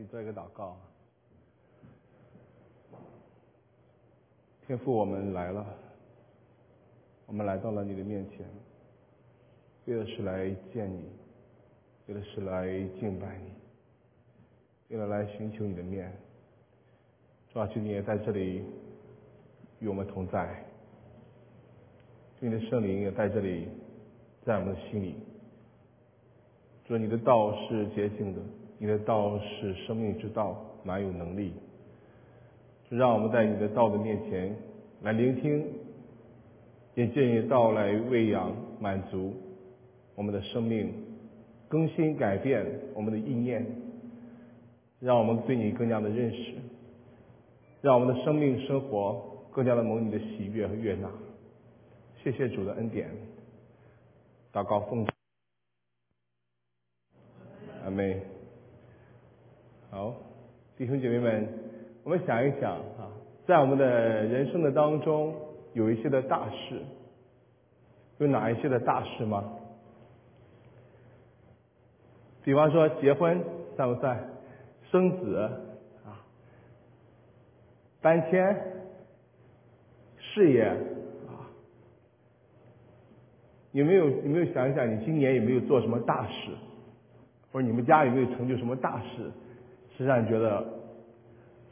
起做一个祷告。天父，我们来了，我们来到了你的面前，为的是来见你，为的是来敬拜你，为了来寻求你的面。主啊，求你也在这里与我们同在，你的圣灵也在这里，在我们的心里。主你的道是洁净的，你的道是生命之道，满有能力。就让我们在你的道的面前来聆听，也借你的道来喂养、满足我们的生命，更新改变我们的意念，让我们对你更加的认识，让我们的生命生活更加的蒙你的喜悦和悦纳。谢谢主的恩典，祷告奉。阿妹，好，弟兄姐妹们，我们想一想啊，在我们的人生的当中，有一些的大事，有哪一些的大事吗？比方说结婚算不算？生子啊，搬迁，事业啊，有没有有没有想一想，你今年有没有做什么大事？或者你们家有没有成就什么大事，是让你觉得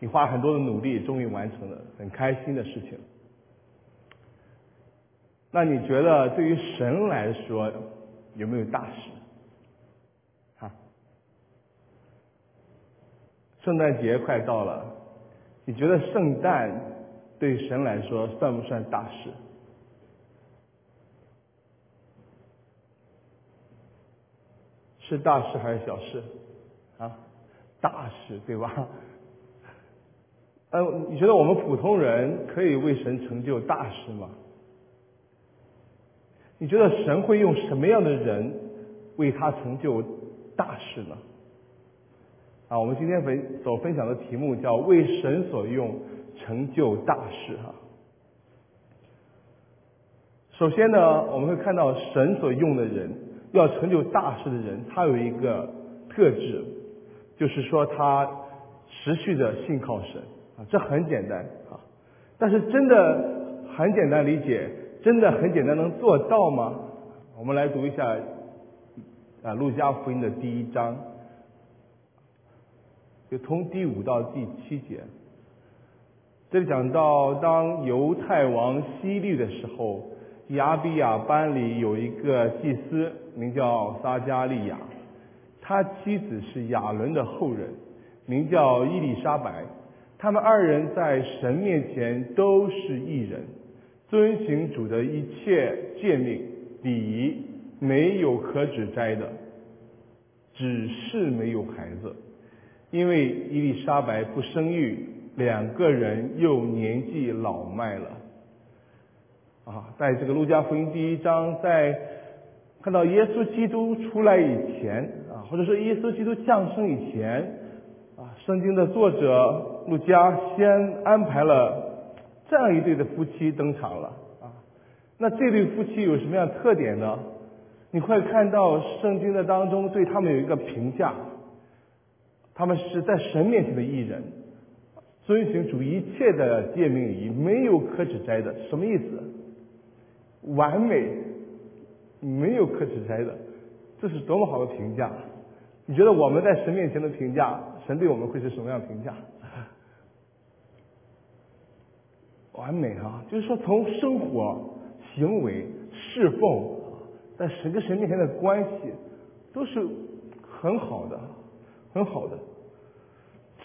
你花很多的努力终于完成了，很开心的事情？那你觉得对于神来说有没有大事？哈，圣诞节快到了，你觉得圣诞对神来说算不算大事？是大事还是小事？啊，大事对吧？呃，你觉得我们普通人可以为神成就大事吗？你觉得神会用什么样的人为他成就大事呢？啊，我们今天分所分享的题目叫“为神所用，成就大事”哈。首先呢，我们会看到神所用的人。要成就大事的人，他有一个特质，就是说他持续的信靠神啊，这很简单啊。但是真的很简单理解，真的很简单能做到吗？我们来读一下啊《路加福音》的第一章，就从第五到第七节，这里讲到当犹太王希律的时候。亚比亚班里有一个祭司，名叫撒加利亚，他妻子是亚伦的后人，名叫伊丽莎白。他们二人在神面前都是异人，遵行主的一切诫命礼仪，没有可指摘的，只是没有孩子，因为伊丽莎白不生育，两个人又年纪老迈了。啊，在这个路加福音第一章，在看到耶稣基督出来以前，或者说耶稣基督降生以前啊，圣经的作者路加先安排了这样一对的夫妻登场了啊。那这对夫妻有什么样的特点呢？你会看到圣经的当中对他们有一个评价，他们是在神面前的艺人，遵循主一切的诫命礼仪，没有可指摘的，什么意思？完美，没有可指摘的，这是多么好的评价！你觉得我们在神面前的评价，神对我们会是什么样评价？完美啊！就是说，从生活、行为、侍奉，在神跟神面前的关系，都是很好的，很好的。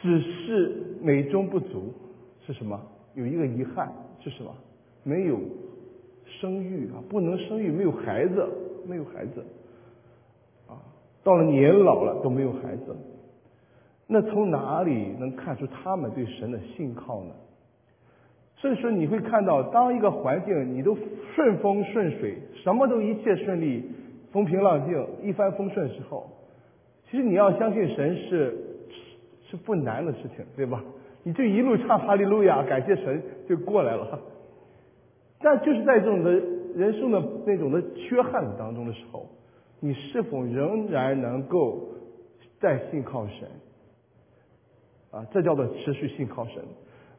只是美中不足是什么？有一个遗憾是什么？没有。生育啊，不能生育，没有孩子，没有孩子，到了年老了都没有孩子，那从哪里能看出他们对神的信靠呢？所以说，你会看到，当一个环境你都顺风顺水，什么都一切顺利，风平浪静，一帆风顺时候，其实你要相信神是是不难的事情，对吧？你就一路唱哈利路亚，感谢神就过来了。但就是在这种的人生的那种的缺憾当中的时候，你是否仍然能够再信靠神？啊，这叫做持续信靠神。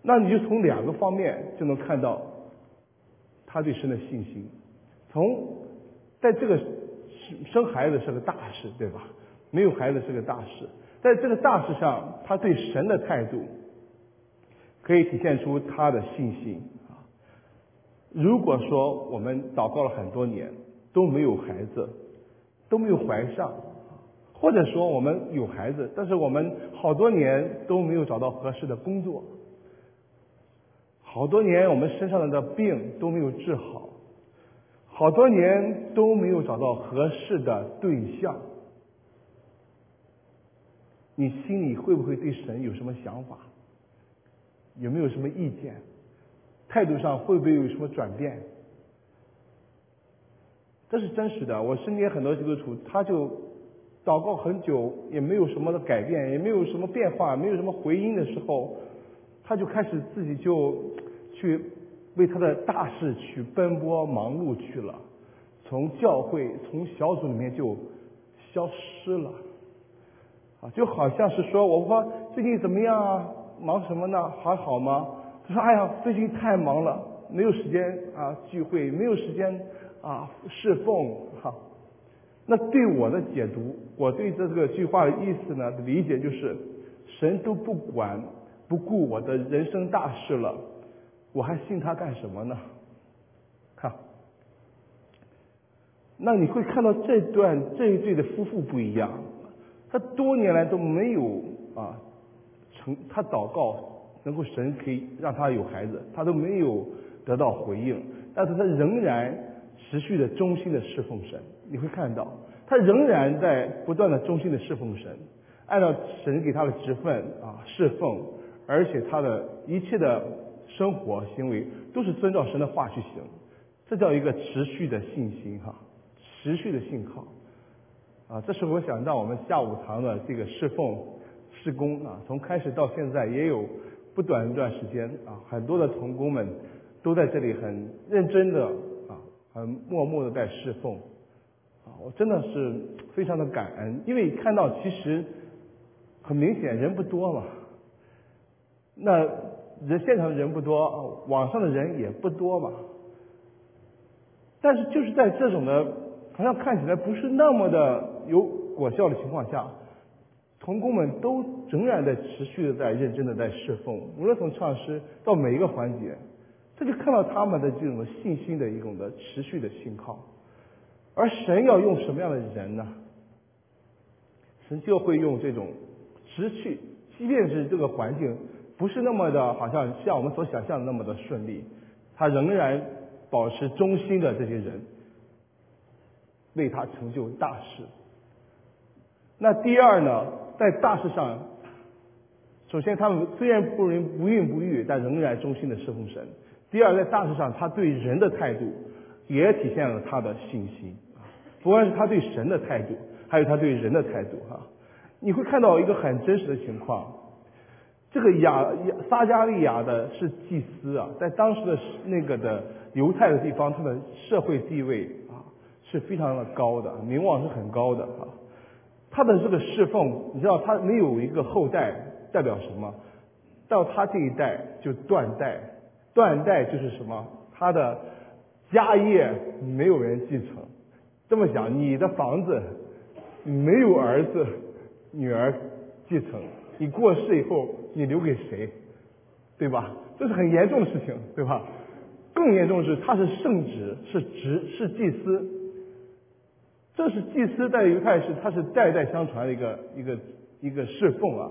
那你就从两个方面就能看到他对神的信心。从在这个生孩子是个大事，对吧？没有孩子是个大事，在这个大事上，他对神的态度可以体现出他的信心啊。如果说我们祷告了很多年都没有孩子，都没有怀上，或者说我们有孩子，但是我们好多年都没有找到合适的工作，好多年我们身上的病都没有治好，好多年都没有找到合适的对象。你心里会不会对神有什么想法？有没有什么意见？态度上会不会有什么转变？这是真实的。我身边很多基督徒，他就祷告很久，也没有什么的改变，也没有什么变化，没有什么回音的时候，他就开始自己就去为他的大事去奔波忙碌去了，从教会、从小组里面就消失了。啊就好像是说，我说最近怎么样啊？忙什么呢？还好吗？他说：“哎呀，最近太忙了，没有时间啊聚会，没有时间啊侍奉。”哈，那对我的解读，我对这个句话的意思呢理解就是，神都不管不顾我的人生大事了，我还信他干什么呢？看，那你会看到这段这一对的夫妇不一样。他多年来都没有啊成，他祷告能够神可以让他有孩子，他都没有得到回应，但是他仍然持续的忠心的侍奉神。你会看到，他仍然在不断的忠心的侍奉神，按照神给他的职分啊侍奉，而且他的一切的生活行为都是遵照神的话去行，这叫一个持续的信心哈，持续的信靠。啊，这是我想到我们下午堂的这个侍奉施工啊，从开始到现在也有不短一段时间啊，很多的童工们都在这里很认真的很默默的在侍奉。啊，我真的是非常的感恩，因为看到其实很明显人不多嘛，那人现场的人不多，网上的人也不多嘛，但是就是在这种的。好像看起来不是那么的有果效的情况下，童工们都仍然在持续的在认真的在侍奉，无论从唱诗到每一个环节，这就看到他们的这种信心的一种的持续的信靠。而神要用什么样的人呢？神就会用这种持续，即便是这个环境不是那么的好像像我们所想象的那么的顺利，他仍然保持忠心的这些人。为他成就大事。那第二呢，在大事上，首先他们虽然不人不孕不育，但仍然忠心的侍奉神。第二，在大事上，他对人的态度也体现了他的信心不管是他对神的态度，还有他对人的态度哈。你会看到一个很真实的情况，这个亚亚撒加利亚的是祭司啊，在当时的那个的犹太的地方，他的社会地位啊。是非常的高的，名望是很高的啊。他的这个侍奉，你知道他没有一个后代，代表什么？到他这一代就断代，断代就是什么？他的家业没有人继承。这么讲，你的房子没有儿子、女儿继承，你过世以后你留给谁？对吧？这是很严重的事情，对吧？更严重的是，他是圣职，是职，是祭司。这是祭司在犹太是他是代代相传的一个一个一个侍奉啊，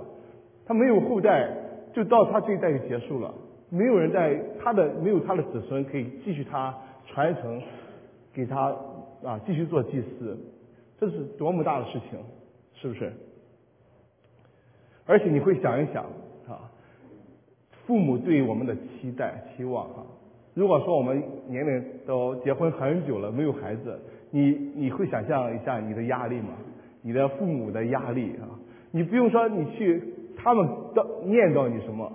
他没有后代，就到他这一代就结束了，没有人在他的没有他的子孙可以继续他传承，给他啊继续做祭祀，这是多么大的事情，是不是？而且你会想一想啊，父母对我们的期待期望啊，如果说我们年龄都结婚很久了，没有孩子。你你会想象一下你的压力吗？你的父母的压力啊！你不用说，你去他们的念叨你什么，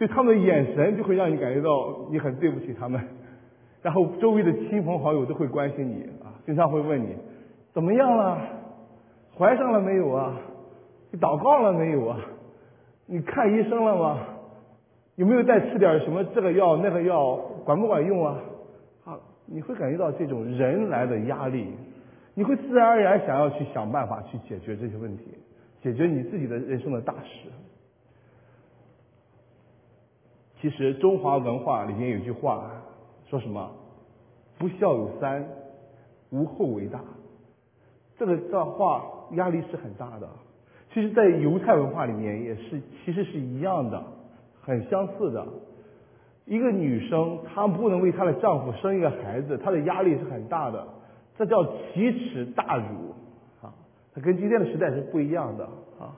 就他们的眼神就会让你感觉到你很对不起他们。然后周围的亲朋好友都会关心你啊，经常会问你怎么样了，怀上了没有啊？你祷告了没有啊？你看医生了吗？有没有再吃点什么这个药那个药，管不管用啊？啊，你会感觉到这种人来的压力，你会自然而然想要去想办法去解决这些问题，解决你自己的人生的大事。其实中华文化里面有句话说什么？不孝有三，无后为大。这个这话压力是很大的。其实，在犹太文化里面也是，其实是一样的，很相似的。一个女生，她不能为她的丈夫生一个孩子，她的压力是很大的，这叫奇耻大辱啊！它跟今天的时代是不一样的啊！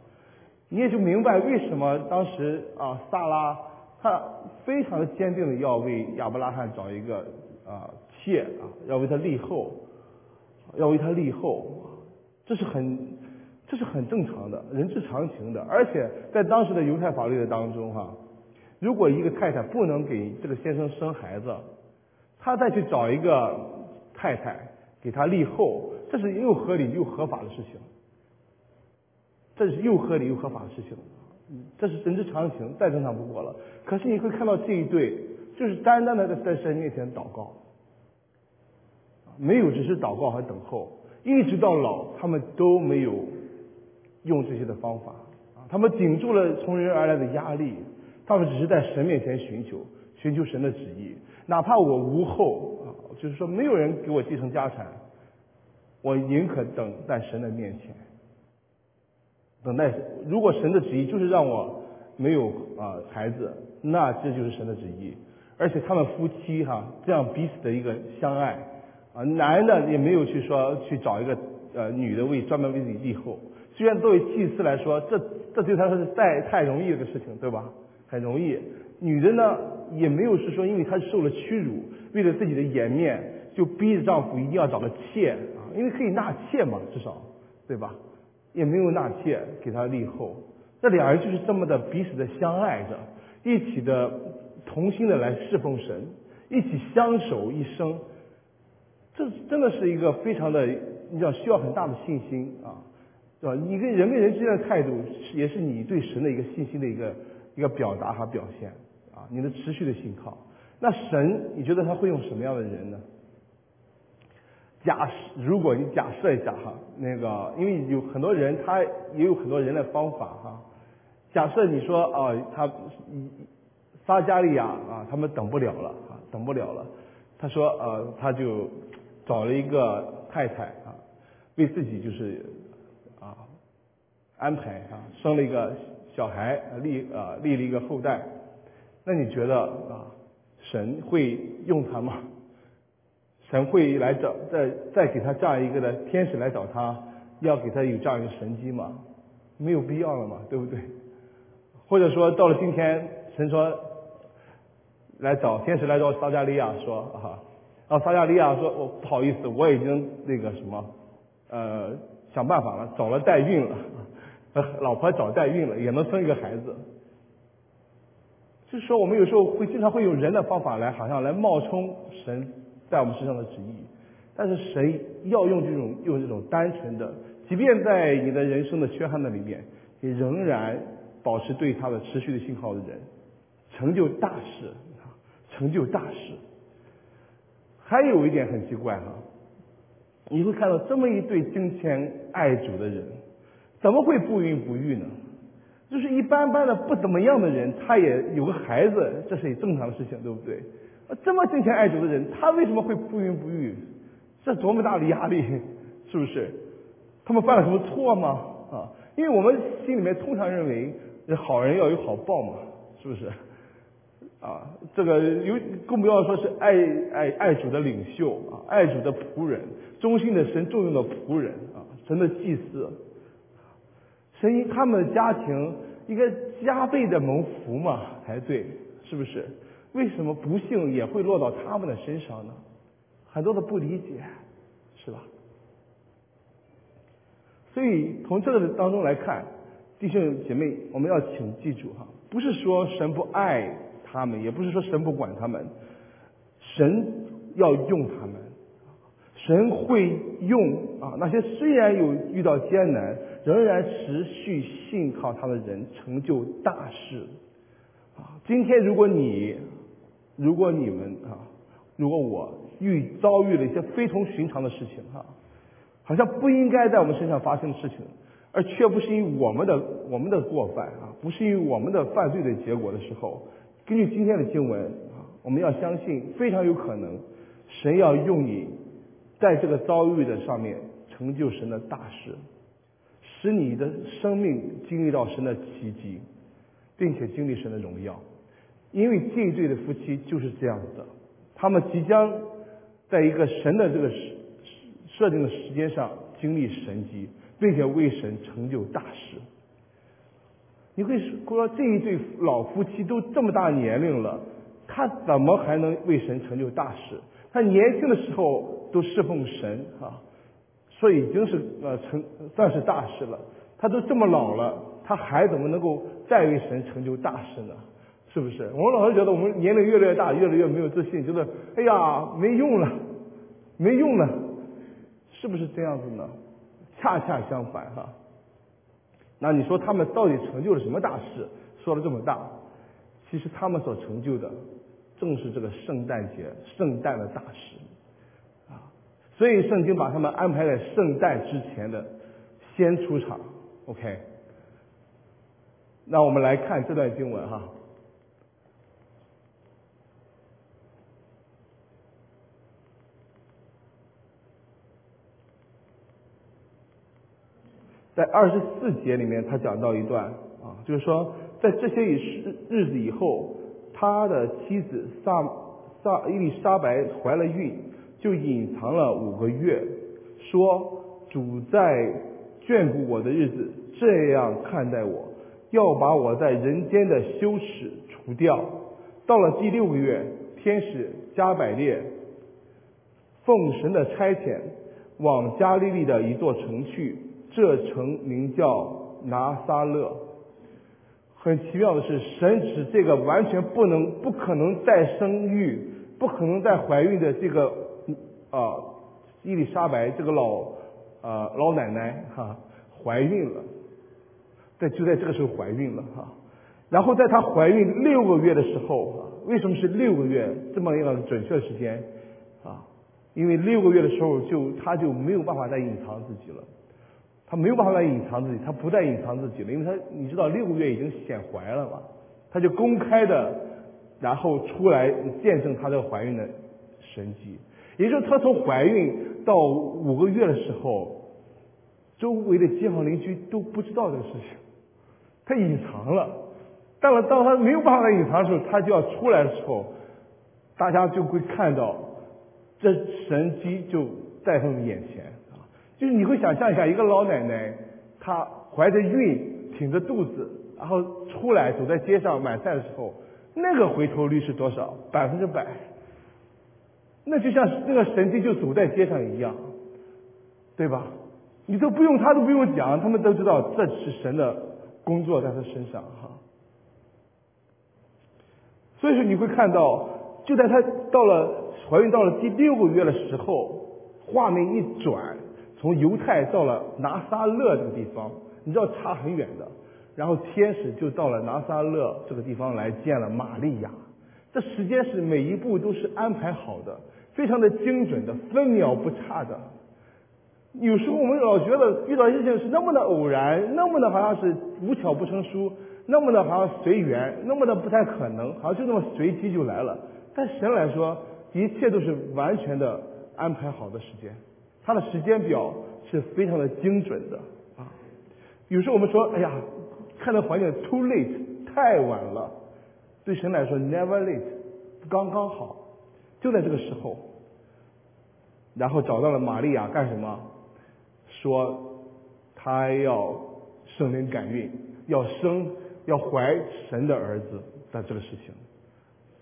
你也就明白为什么当时啊，萨拉他非常的坚定的要为亚伯拉罕找一个啊妾啊，要为他立后，要为他立后，这是很。这是很正常的，人之常情的。而且在当时的犹太法律的当中，哈，如果一个太太不能给这个先生生孩子，他再去找一个太太给他立后，这是又合理又合法的事情。这是又合理又合法的事情，这是人之常情，再正常不过了。可是你会看到这一对，就是单单的在在神面前祷告，没有只是祷告和等候，一直到老，他们都没有。用这些的方法啊，他们顶住了从人而来的压力，他们只是在神面前寻求，寻求神的旨意。哪怕我无后啊，就是说没有人给我继承家产，我宁可等在神的面前，等待。如果神的旨意就是让我没有啊孩子，那这就是神的旨意。而且他们夫妻哈这样彼此的一个相爱啊，男的也没有去说去找一个呃女的为专门为自己立后。虽然作为祭司来说，这这对他是太太容易的事情，对吧？很容易。女的呢，也没有是说，因为她受了屈辱，为了自己的颜面，就逼着丈夫一定要找个妾啊，因为可以纳妾嘛，至少，对吧？也没有纳妾给他立后。这两人就是这么的彼此的相爱着，一起的同心的来侍奉神，一起相守一生。这真的是一个非常的，你知道，需要很大的信心啊。对吧？你跟人跟人之间的态度，也是你对神的一个信心的一个一个表达和表现啊，你的持续的信靠。那神，你觉得他会用什么样的人呢？假设如果你假设一下哈，那个因为有很多人，他也有很多人的方法哈。假设你说啊，他撒加利亚啊，他们等不了了啊，等不了了。他说呃，他就找了一个太太啊，为自己就是啊。安排啊，生了一个小孩，立啊立了一个后代，那你觉得啊，神会用他吗？神会来找再再给他这样一个的天使来找他，要给他有这样一个神机吗？没有必要了嘛，对不对？或者说到了今天，神说来找天使来找撒加利亚说啊，然后撒加利亚说，我不好意思，我已经那个什么呃想办法了，找了代孕了。老婆找代孕了，也能生一个孩子。就是说，我们有时候会经常会用人的方法来，好像来冒充神在我们身上的旨意。但是神要用这种用这种单纯的，即便在你的人生的缺憾的里面，你仍然保持对他的持续的信号的人，成就大事，成就大事。还有一点很奇怪哈，你会看到这么一对敬虔爱主的人。怎么会不孕不育呢？就是一般般的不怎么样的人，他也有个孩子，这是很正常的事情，对不对？这么敬虔爱主的人，他为什么会不孕不育？这多么大的压力，是不是？他们犯了什么错吗？啊？因为我们心里面通常认为，好人要有好报嘛，是不是？啊，这个有更不要说是爱爱爱主的领袖啊，爱主的仆人，忠心的神重用的仆人啊，神的祭司。神他们的家庭应该加倍的蒙福嘛才对，是不是？为什么不幸也会落到他们的身上呢？很多的不理解，是吧？所以从这个当中来看，弟兄姐妹，我们要请记住哈，不是说神不爱他们，也不是说神不管他们，神要用他们，神会用啊那些虽然有遇到艰难。仍然持续信靠他的人成就大事。啊，今天如果你，如果你们啊，如果我遇遭遇了一些非同寻常的事情哈，好像不应该在我们身上发生的事情，而却不是因我们的我们的过犯啊，不是因我们的犯罪的结果的时候，根据今天的经文啊，我们要相信非常有可能，神要用你在这个遭遇的上面成就神的大事，使你的生命经历到神的奇迹。并且经历神的荣耀，因为这一对的夫妻就是这样子的，他们即将在一个神的这个时设定的时间上经历神迹，并且为神成就大事。你会说这一对老夫妻都这么大年龄了，他怎么还能为神成就大事？他年轻的时候都侍奉神啊，所以已经是呃成算是大事了。他都这么老了，他还怎么能够？再为神成就大事呢，是不是？我们老是觉得我们年龄越来越大，越来越没有自信，觉得哎呀没用了，没用了，是不是这样子呢？恰恰相反哈。那你说他们到底成就了什么大事？说了这么大，其实他们所成就的正是这个圣诞节、圣诞的大事啊。所以圣经把他们安排在圣诞之前的先出场，OK。那我们来看这段经文哈，在二十四节里面，他讲到一段啊，就是说，在这些日日子以后，他的妻子萨萨伊丽莎白怀了孕，就隐藏了五个月，说主在眷顾我的日子，这样看待我。要把我在人间的羞耻除掉。到了第六个月，天使加百列奉神的差遣，往加利利的一座城去。这城名叫拿撒勒。很奇妙的是，神使这个完全不能、不可能再生育、不可能再怀孕的这个啊伊丽莎白这个老啊老奶奶哈怀孕了。在就在这个时候怀孕了哈，然后在她怀孕六个月的时候啊，为什么是六个月这么一个准确时间啊？因为六个月的时候就她就没有办法再隐藏自己了，他没有办法再隐藏自己，他不再隐藏自己了，因为他你知道六个月已经显怀了嘛，他就公开的然后出来见证他这个怀孕的神迹，也就是他从怀孕到五个月的时候，周围的街坊邻居都不知道这个事情。他隐藏了，但是当他没有办法隐藏的时候，他就要出来的时候，大家就会看到这神机就在他们眼前！就是你会想象一下，一个老奶奶她怀着孕，挺着肚子，然后出来走在街上买菜的时候，那个回头率是多少？百分之百。那就像那个神经就走在街上一样，对吧？你都不用他都不用讲，他们都知道这是神的。工作在他身上哈，所以说你会看到，就在他到了怀孕到了第六个月的时候，画面一转，从犹太到了拿撒勒这个地方，你知道差很远的，然后天使就到了拿撒勒这个地方来见了玛利亚，这时间是每一步都是安排好的，非常的精准的，分秒不差的。有时候我们老觉得遇到事情是那么的偶然，那么的好像是无巧不成书，那么的好像随缘，那么的不太可能，好像就那么随机就来了。但神来说，一切都是完全的安排好的时间，他的时间表是非常的精准的啊。有时候我们说，哎呀，看到环境 too late 太晚了，对神来说 never late 刚刚好，就在这个时候，然后找到了玛利亚干什么？说他要生灵感孕，要生要怀神的儿子的这个事情，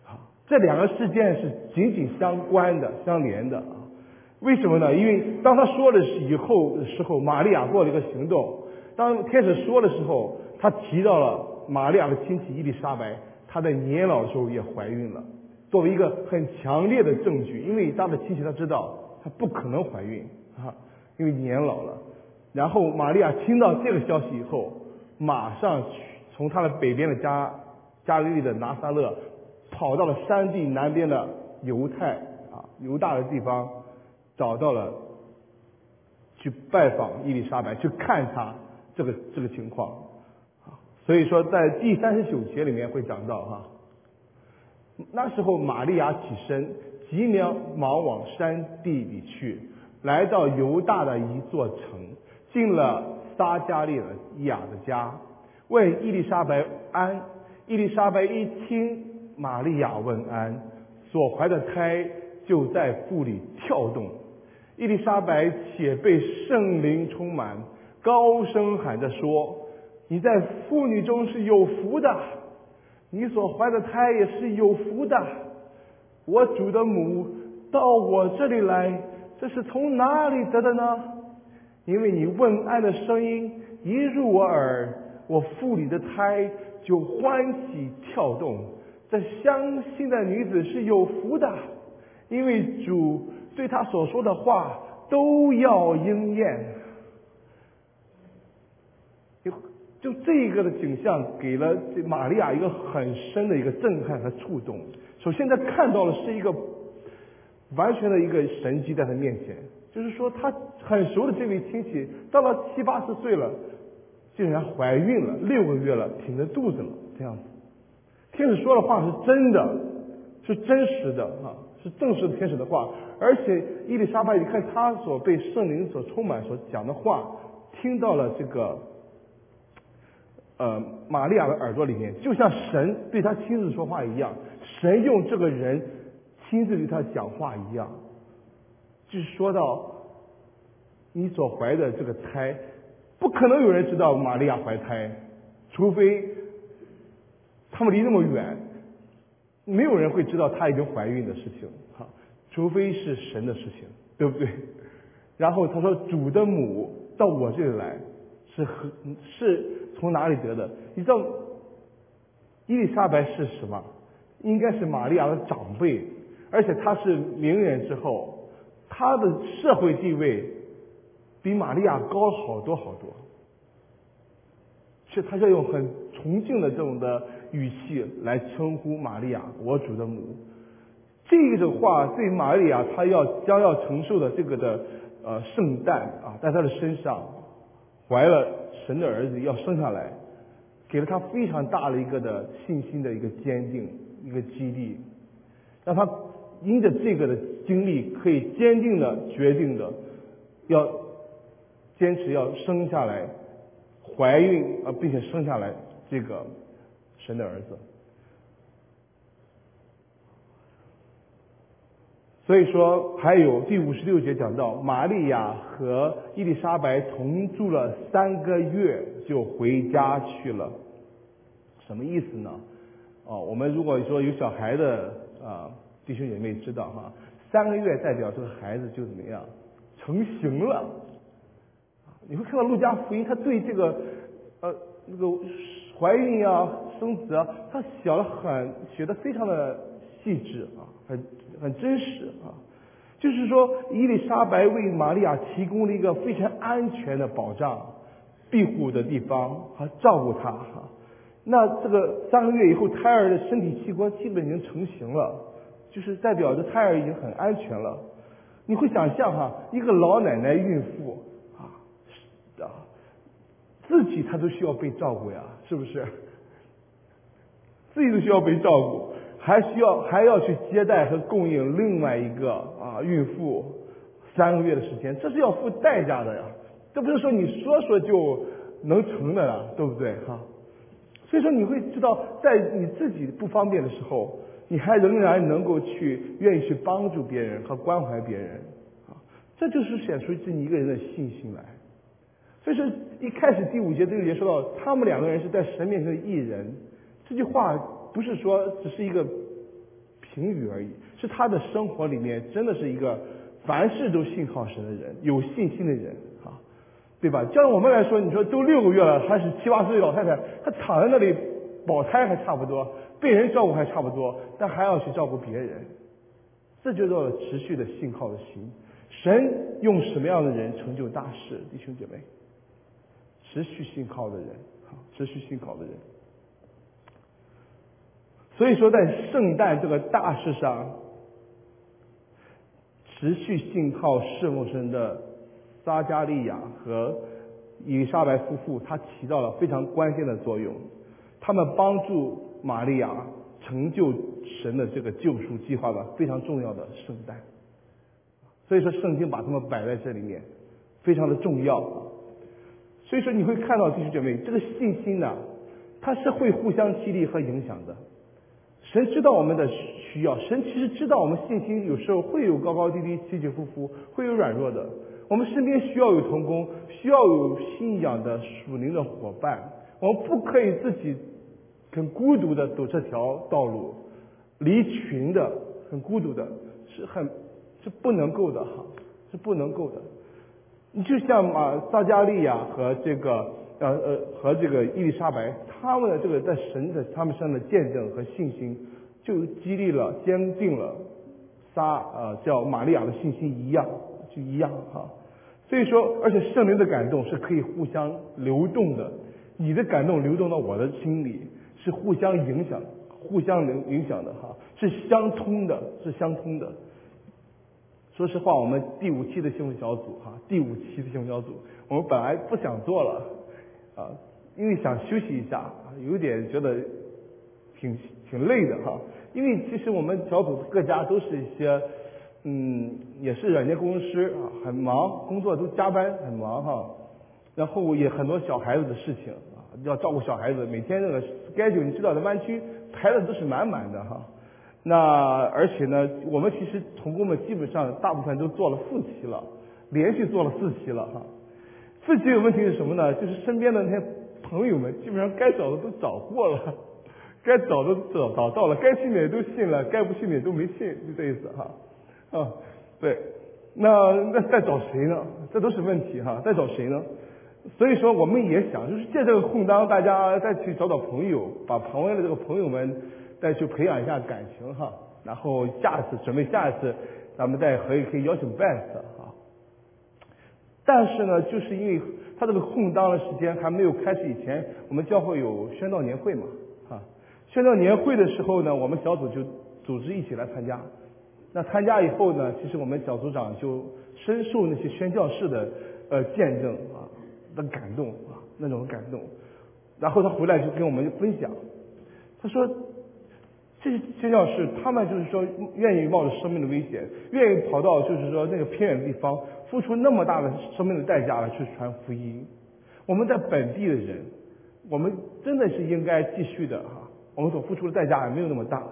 啊，这两个事件是紧紧相关的、相连的。为什么呢？因为当他说的是以后的时候，玛利亚做了一个行动。当开始说的时候，他提到了玛利亚的亲戚伊丽莎白，她在年老的时候也怀孕了，作为一个很强烈的证据。因为他的亲戚他知道她不可能怀孕啊。因为年老了，然后玛利亚听到这个消息以后，马上从他的北边的加加利利的拿撒勒，跑到了山地南边的犹太啊犹大的地方，找到了去拜访伊丽莎白，去看她这个这个情况。所以说，在第三十九节里面会讲到哈，那时候玛利亚起身，急忙忙往山地里去，来到犹大的一座城。进了撒加利亚的家，问伊丽莎白安。伊丽莎白一听玛利亚问安，所怀的胎就在腹里跳动。伊丽莎白且被圣灵充满，高声喊着说：“你在妇女中是有福的，你所怀的胎也是有福的。我主的母到我这里来，这是从哪里得的呢？”因为你问安的声音一入我耳，我腹里的胎就欢喜跳动。这相信的女子是有福的，因为主对他所说的话都要应验。就就这个的景象，给了这玛利亚一个很深的一个震撼和触动。首先，她看到的是一个完全的一个神迹在她面前。就是说，他很熟的这位亲戚，到了七八十岁了，竟然怀孕了，六个月了，挺着肚子了，这样子。天使说的话是真的，是真实的啊，是正式的天使的话。而且伊丽莎白你看她所被圣灵所充满所讲的话，听到了这个，呃，玛利亚的耳朵里面，就像神对她亲自说话一样，神用这个人亲自对她讲话一样。就是说到你所怀的这个胎，不可能有人知道玛利亚怀胎，除非他们离那么远，没有人会知道她已经怀孕的事情，哈，除非是神的事情，对不对？然后他说主的母到我这里来，是和是从哪里得的？你知道伊丽莎白是什么？应该是玛利亚的长辈，而且她是名人之后。她的社会地位比玛利亚高好多好多，是他要用很崇敬的这种的语气来称呼玛利亚，我主的母。这个话对玛利亚，她要将要承受的这个的呃圣诞啊，在她的身上怀了神的儿子要生下来，给了她非常大的一个的信心的一个坚定一个激励，让她。因着这个的经历，可以坚定的决定的，要坚持要生下来，怀孕啊，并且生下来这个神的儿子。所以说，还有第五十六节讲到，玛利亚和伊丽莎白同住了三个月，就回家去了。什么意思呢？哦，我们如果说有小孩的啊。弟兄姐妹知道哈，三个月代表这个孩子就怎么样成型了。你会看到路加福音，他对这个呃那个怀孕啊、生子啊，他写了很写的非常的细致啊，很很真实啊。就是说，伊丽莎白为玛利亚提供了一个非常安全的保障、庇护的地方和照顾她哈。那这个三个月以后，胎儿的身体器官基本已经成型了。就是代表着胎儿已经很安全了。你会想象哈，一个老奶奶孕妇啊，啊，自己她都需要被照顾呀，是不是？自己都需要被照顾，还需要还要去接待和供应另外一个啊孕妇三个月的时间，这是要付代价的呀。这不是说你说说就能成的呀，对不对哈？所以说你会知道，在你自己不方便的时候。你还仍然能够去愿意去帮助别人和关怀别人啊，这就是显出自你一个人的信心来。所以说一开始第五节这个节说到他们两个人是在神面前的艺人，这句话不是说只是一个评语而已，是他的生活里面真的是一个凡事都信靠神的人，有信心的人啊，对吧？像我们来说，你说都六个月了，还是七八十岁老太太，她躺在那里保胎还差不多。被人照顾还差不多，但还要去照顾别人，这就叫持续的信靠的心。神用什么样的人成就大事？弟兄姐妹，持续信靠的人，持续信靠的人。所以说，在圣诞这个大事上，持续信靠侍奉神的撒加利亚和伊丽莎白夫妇，他起到了非常关键的作用。他们帮助玛利亚成就神的这个救赎计划的非常重要的圣诞。所以说，圣经把他们摆在这里面，非常的重要。所以说，你会看到弟兄姐妹，这个信心呢，它是会互相激励和影响的。神知道我们的需要，神其实知道我们信心有时候会有高高低低、起起伏伏，会有软弱的。我们身边需要有同工，需要有信仰的属灵的伙伴。我们不可以自己很孤独的走这条道路，离群的，很孤独的，是很是不能够的哈，是不能够的。你就像马撒加利亚和这个。呃呃，和这个伊丽莎白，他们的这个在神的他们身上的见证和信心，就激励了、坚定了撒呃叫玛利亚的信心一样，就一样哈。所以说，而且圣灵的感动是可以互相流动的，你的感动流动到我的心里，是互相影响、互相影影响的哈，是相通的，是相通的。说实话，我们第五期的幸福小组哈，第五期的幸福小组，我们本来不想做了。啊，因为想休息一下，有点觉得挺挺累的哈。因为其实我们小组各家都是一些，嗯，也是软件工程师啊，很忙，工作都加班，很忙哈。然后也很多小孩子的事情啊，要照顾小孩子，每天那个 schedule，你知道的湾区排的都是满满的哈。那而且呢，我们其实同工们基本上大部分都做了四期了，连续做了四期了哈。自己有问题是什么呢？就是身边的那些朋友们，基本上该找的都找过了，该找的找找到了，该信的也都信了，该不信的也都没信，就这意思哈。啊，对，那那再找谁呢？这都是问题哈。再找谁呢？所以说我们也想，就是借这个空当，大家再去找找朋友，把旁边的这个朋友们再去培养一下感情哈。然后下次准备下一次，咱们再可以可以邀请 Best。但是呢，就是因为他这个空档的时间还没有开始以前，我们教会有宣道年会嘛，啊，宣道年会的时候呢，我们小组就组织一起来参加。那参加以后呢，其实我们小组长就深受那些宣教士的呃见证啊的感动啊那种感动，然后他回来就跟我们分享，他说这些宣教士他们就是说愿意冒着生命的危险，愿意跑到就是说那个偏远地方。付出那么大的生命的代价来去传福音，我们在本地的人，我们真的是应该继续的哈。我们所付出的代价也没有那么大，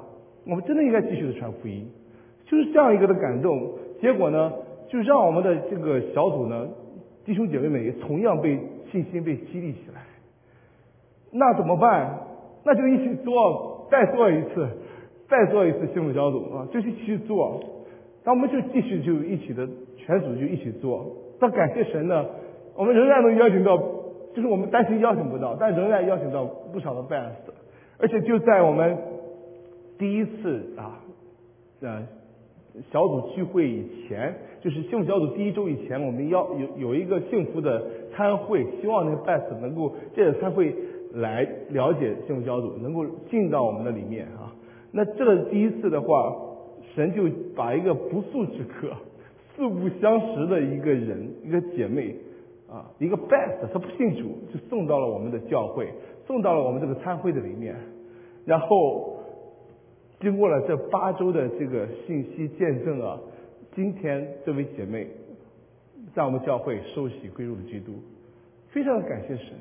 我们真的应该继续的传福音，就是这样一个的感动。结果呢，就让我们的这个小组呢，弟兄姐妹们也同样被信心被激励起来。那怎么办？那就一起做，再做一次，再做一次幸福小组啊，就去去做。那我们就继续就一起的。全组就一起做，但感谢神呢，我们仍然能邀请到，就是我们担心邀请不到，但仍然邀请到不少的 fans，而且就在我们第一次啊，呃小组聚会以前，就是幸福小组第一周以前，我们要有有一个幸福的参会，希望那 fans 能够借着参会来了解幸福小组，能够进到我们的里面啊。那这个第一次的话，神就把一个不速之客。素不相识的一个人，一个姐妹，啊，一个 best，她不信主，就送到了我们的教会，送到了我们这个参会的里面，然后经过了这八周的这个信息见证啊，今天这位姐妹在我们教会受洗归入了基督，非常感谢神，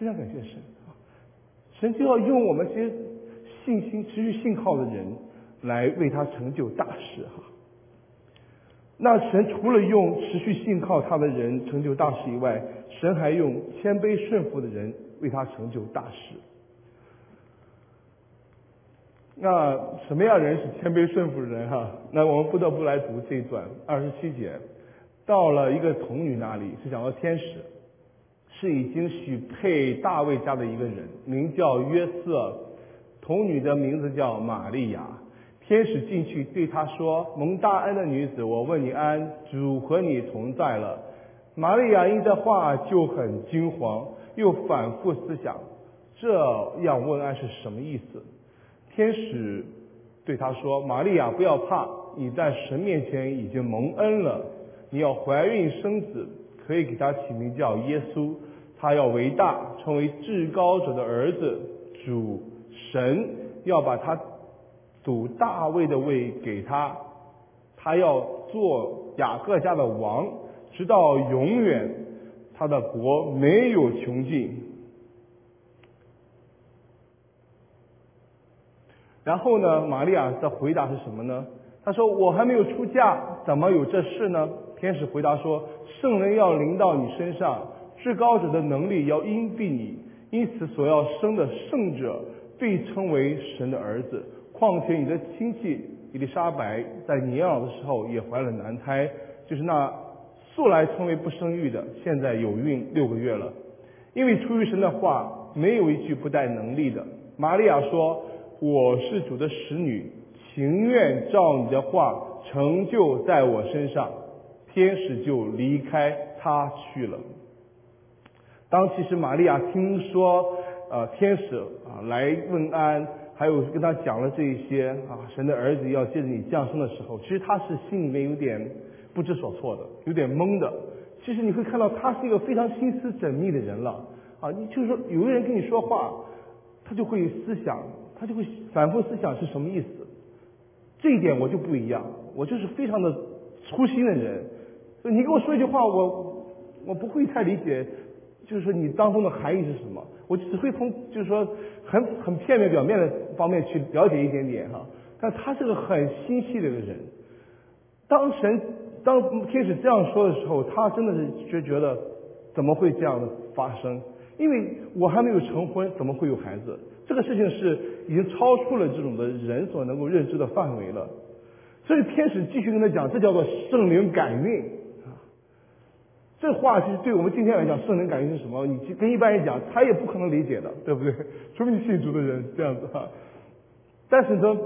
非常感谢神啊，神就要用我们这些信心持续信靠的人来为他成就大事哈。那神除了用持续信靠他的人成就大事以外，神还用谦卑顺服的人为他成就大事。那什么样人是谦卑顺服的人哈？那我们不得不来读这一段二十七节，到了一个童女那里，是讲到天使，是已经许配大卫家的一个人，名叫约瑟，童女的名字叫玛利亚。天使进去对他说：“蒙大恩的女子，我问你安，主和你同在了。”玛利亚因这话就很惊慌，又反复思想，这样问安是什么意思？天使对他说：“玛利亚，不要怕，你在神面前已经蒙恩了。你要怀孕生子，可以给他起名叫耶稣。他要为大，成为至高者的儿子。主神要把他祖大卫的位给他，他要做雅各家的王。”直到永远，他的国没有穷尽。然后呢，玛利亚的回答是什么呢？她说：“我还没有出嫁，怎么有这事呢？”天使回答说：“圣人要临到你身上，至高者的能力要荫蔽你，因此所要生的圣者被称为神的儿子。况且你的亲戚伊丽莎白在年老的时候也怀了男胎，就是那。”素来称为不生育的，现在有孕六个月了。因为出于神的话，没有一句不带能力的。玛利亚说：“我是主的使女，情愿照你的话成就在我身上。”天使就离开她去了。当其实玛利亚听说，呃，天使啊来问安，还有跟他讲了这一些啊，神的儿子要借着你降生的时候，其实他是心里面有点。不知所措的，有点懵的。其实你会看到他是一个非常心思缜密的人了啊！你就是说，有个人跟你说话，他就会思想，他就会反复思想是什么意思。这一点我就不一样，我就是非常的粗心的人。你跟我说一句话，我我不会太理解，就是说你当中的含义是什么。我只会从就是说很很片面、表面的方面去了解一点点哈。但他是个很心细的一个人，当神。当天使这样说的时候，他真的是就觉得怎么会这样的发生？因为我还没有成婚，怎么会有孩子？这个事情是已经超出了这种的人所能够认知的范围了。所以天使继续跟他讲，这叫做圣灵感孕。这话其实对我们今天来讲，圣灵感应是什么？你跟一般人讲，他也不可能理解的，对不对？除非你信主的人这样子哈。但是呢，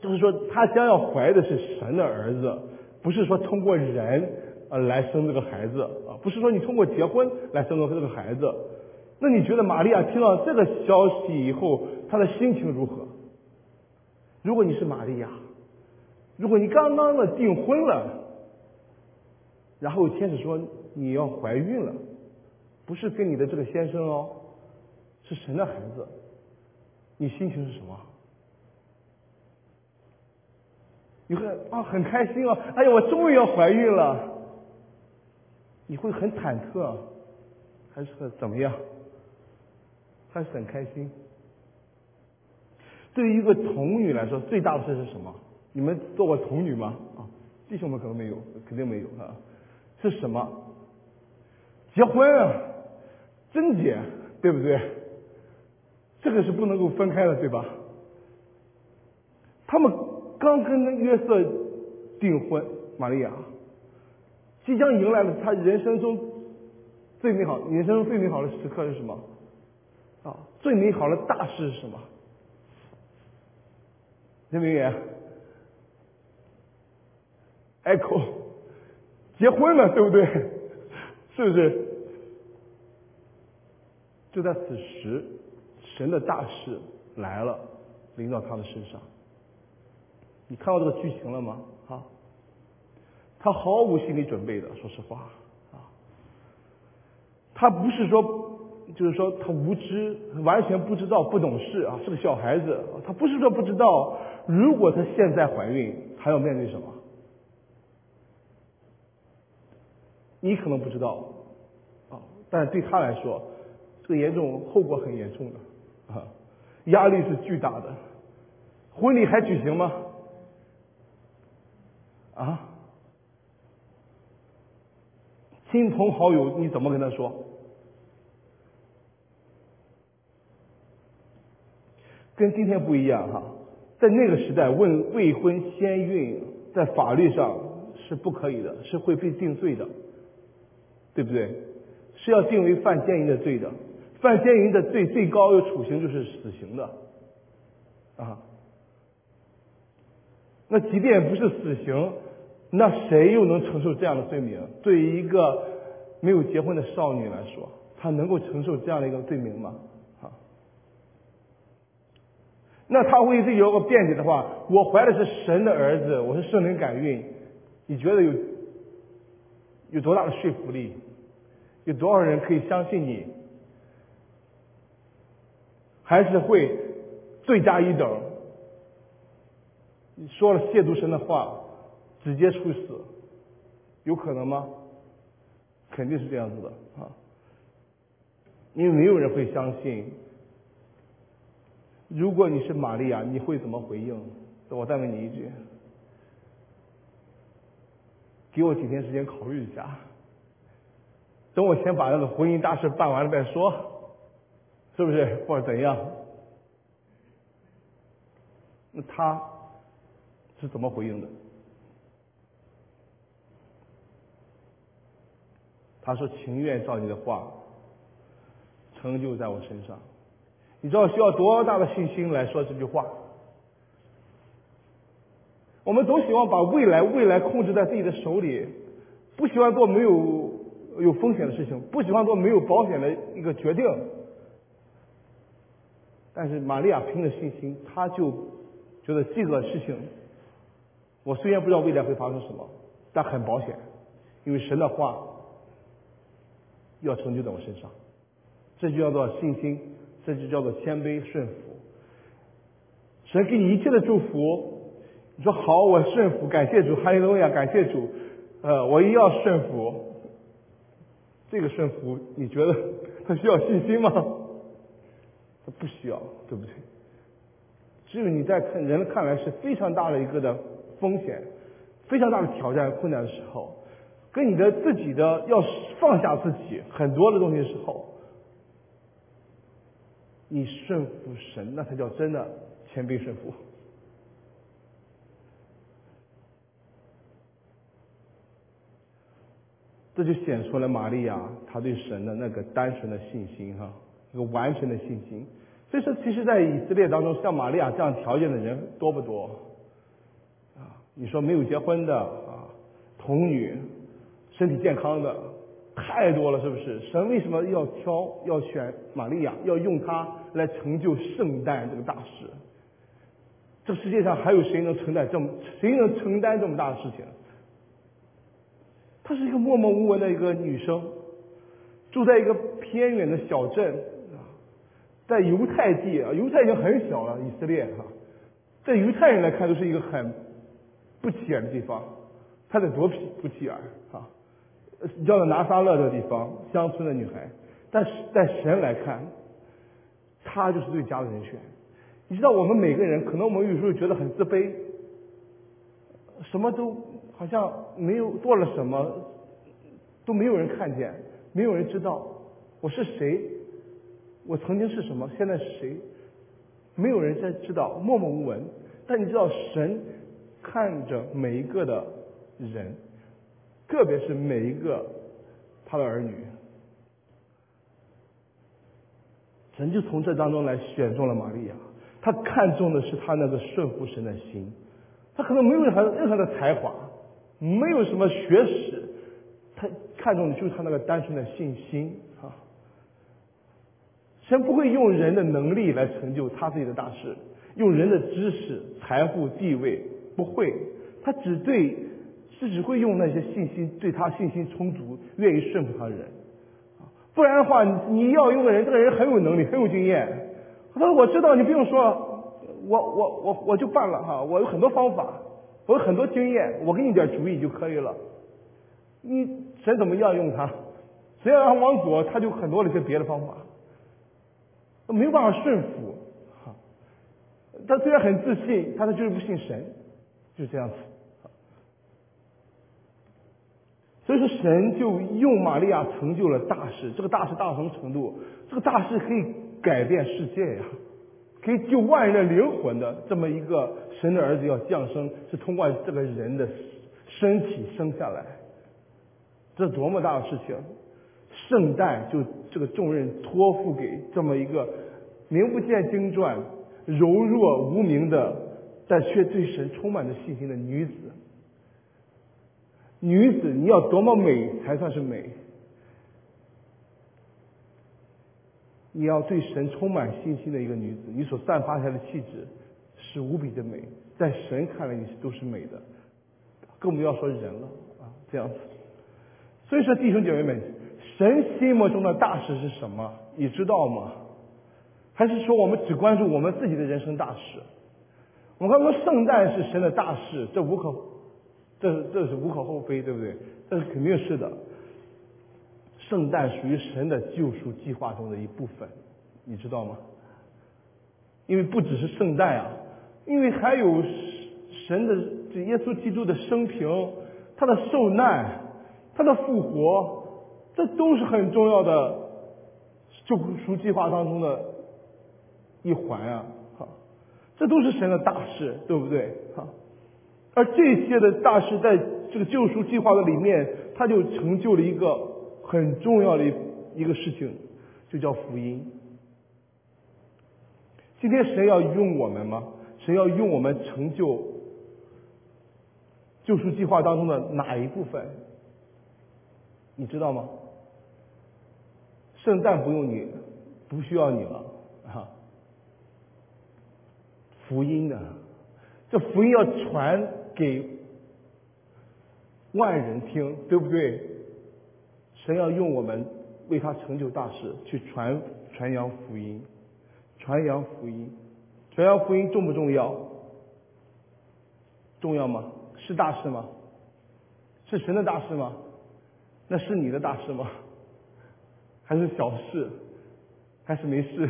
就是说他将要怀的是神的儿子。不是说通过人呃来生这个孩子啊，不是说你通过结婚来生个这个孩子。那你觉得玛利亚听到这个消息以后，她的心情如何？如果你是玛利亚，如果你刚刚的订婚了，然后天使说你要怀孕了，不是跟你的这个先生哦，是神的孩子，你心情是什么？你会啊很开心哦，哎呀，我终于要怀孕了。你会很忐忑，还是很怎么样？还是很开心？对于一个童女来说，最大的事是什么？你们做过童女吗？啊，弟兄们可能没有，肯定没有啊。是什么？结婚啊，贞洁，对不对？这个是不能够分开的，对吧？他们。刚跟约瑟订婚，玛利亚即将迎来了他人生中最美好、人生中最美好的时刻是什么？啊，最美好的大事是什么？听明白？echo，结婚了，对不对？是不是？就在此时，神的大事来了，临到他的身上。你看到这个剧情了吗？啊，他毫无心理准备的，说实话啊，他不是说，就是说他无知，完全不知道、不懂事啊，是个小孩子。他不是说不知道，如果他现在怀孕，他要面对什么？你可能不知道啊，但是对他来说，这严重后果很严重的啊，压力是巨大的。婚礼还举行吗？啊，亲朋好友你怎么跟他说？跟今天不一样哈，在那个时代问未婚先孕，在法律上是不可以的，是会被定罪的，对不对？是要定为犯奸淫的罪的，犯奸淫的罪最高的处刑就是死刑的，啊，那即便不是死刑。那谁又能承受这样的罪名？对于一个没有结婚的少女来说，她能够承受这样的一个罪名吗？啊？那她为自己有个辩解的话，我怀的是神的儿子，我是圣灵感孕，你觉得有有多大的说服力？有多少人可以相信你？还是会罪加一等？说了亵渎神的话，直接处死，有可能吗？肯定是这样子的啊！因为没有人会相信。如果你是玛利亚，你会怎么回应？我再问你一句，给我几天时间考虑一下。等我先把那个婚姻大事办完了再说。是不是 或者怎样？那他是怎么回应的？他说：“情愿照你的话成就在我身上。”你知道需要多大的信心来说这句话？我们总希望把未来未来控制在自己的手里，不喜欢做没有有风险的事情，不喜欢做没有保险的一个决定。但是玛利亚凭着信心，她就觉得这个事情，我虽然不知道未来会发生什么，但很保险，因为神的话要成就在我身上，这就叫做信心，这就叫做谦卑顺服。神给你一切的祝福，你说好，我顺服，感谢主，哈利路亚，感谢主，呃，我一要顺服，这个顺服，你觉得他需要信心吗？不需要，对不对？只有你在看人看来是非常大的一个的风险，非常大的挑战、困难的时候，跟你的自己的要放下自己很多的东西的时候，你顺服神，那才叫真的谦卑顺服。这就显出了玛利亚她对神的那个单纯的信心，哈。一个完全的信心，所以说，其实，在以色列当中，像玛利亚这样条件的人多不多？啊，你说没有结婚的啊，童女，身体健康的太多了，是不是？神为什么要挑要选玛利亚，要用她来成就圣诞这个大事？这世界上还有谁能承担这么谁能承担这么大的事情？她是一个默默无闻的一个女生，住在一个偏远的小镇。在犹太地啊，犹太已经很小了，以色列哈，在犹太人来看都是一个很不起眼的地方，他得多不不起眼啊！叫做拿撒勒的地方，乡村的女孩，但是在神来看，她就是最佳的人选。你知道，我们每个人可能我们有时候觉得很自卑，什么都好像没有做了什么，都没有人看见，没有人知道我是谁。我曾经是什么？现在是谁？没有人在知道，默默无闻。但你知道，神看着每一个的人，特别是每一个他的儿女，神就从这当中来选中了玛利亚。他看中的是他那个顺服神的心。他可能没有任何任何的才华，没有什么学识，他看中的就是他那个单纯的信心。神不会用人的能力来成就他自己的大事，用人的知识、财富、地位不会，他只对是只会用那些信心对他信心充足、愿意顺服他的人，不然的话，你要用的人，这个人很有能力、很有经验，他说我知道，你不用说，我我我我就办了哈，我有很多方法，我有很多经验，我给你点主意就可以了。你神怎么样用他？谁要让他往左，他就很多了一些别的方法。他没有办法顺服，哈，他虽然很自信，但他就是不信神，就这样子。所以说，神就用玛利亚成就了大事。这个大事大到什么程度？这个大事可以改变世界呀，可以救万人的灵魂的这么一个神的儿子要降生，是通过这个人的身体生下来，这多么大的事情！圣诞就这个重任托付给这么一个名不见经传柔弱无名的但却对神充满着信心的女子。女子你要多么美才算是美？你要对神充满信心的一个女子你所散发出来的气质是无比的美在神看来你都是美的。更不要说人了啊这样子。所以说弟兄姐妹们神心目中的大事是什么？你知道吗？还是说我们只关注我们自己的人生大事？我们刚说圣诞是神的大事，这无可，这这是无可厚非，对不对？这是肯定是的。圣诞属于神的救赎计划中的一部分，你知道吗？因为不只是圣诞啊，因为还有神的这耶稣基督的生平，他的受难，他的复活，这都是很重要的救赎计划当中的一环啊！哈，这都是神的大事，对不对？哈，而这些的大事在这个救赎计划的里面，他就成就了一个。很重要的一个事情，就叫福音。今天神要用我们吗？神要用我们成就救赎计划当中的哪一部分？你知道吗？圣诞不用你，不需要你了啊！福音呢？这福音要传给万人听，对不对？神要用我们为他成就大事，去传传扬福音，传扬福音，传扬福音重不重要？重要吗？是大事吗？是神的大事吗？那是你的大事吗？还是小事？还是没事？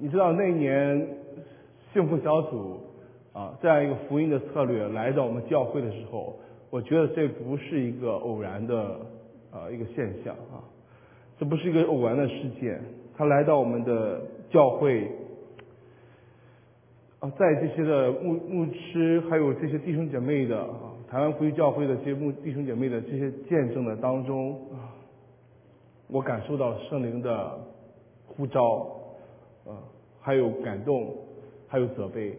你知道那年幸福小组？啊，这样一个福音的策略来到我们教会的时候，我觉得这不是一个偶然的啊一个现象啊，这不是一个偶然的事件。他来到我们的教会啊，在这些的牧牧师还有这些弟兄姐妹的，台湾福音教会的这些弟兄姐妹的这些见证的当中，我感受到圣灵的呼召啊，还有感动，还有责备。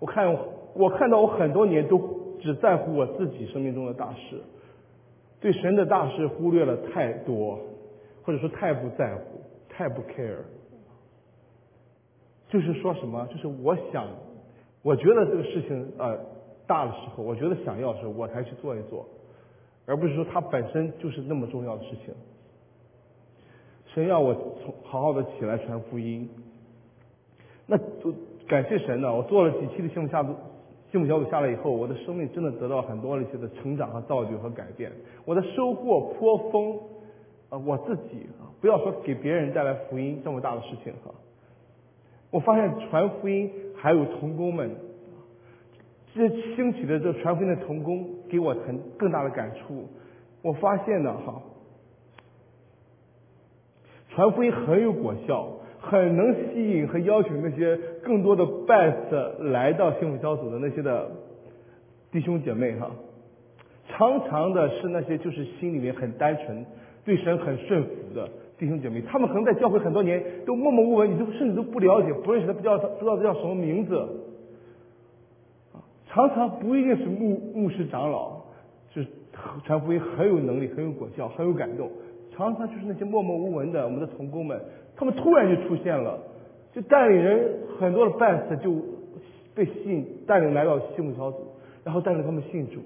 我看，我看到我很多年都只在乎我自己生命中的大事，对神的大事忽略了太多，或者说太不在乎，太不 care。就是说什么？就是我想，我觉得这个事情呃大的时候，我觉得想要的时候，我才去做一做，而不是说它本身就是那么重要的事情。神要我从好好的起来传福音，那就。感谢神呢，我做了几期的幸福下组，幸福小组下来以后，我的生命真的得到很多的一些的成长和造就和改变。我的收获颇丰，啊，我自己啊，不要说给别人带来福音这么大的事情哈。我发现传福音还有童工们，这兴起的这传福音的童工给我很更大的感触。我发现呢哈，传福音很有果效。很能吸引和邀请那些更多的 best 来到幸福小组的那些的弟兄姐妹哈，常常的是那些就是心里面很单纯、对神很顺服的弟兄姐妹，他们可能在教会很多年都默默无闻，你都甚至都不了解、不认识他，不叫不知道他叫什么名字，常常不一定是牧牧师长老，是传福音很有能力、很有果效、很有感动，常常就是那些默默无闻的我们的同工们。他们突然就出现了，就带领人很多的 fans 就被吸引，带领来到幸福小组，然后带领他们信主，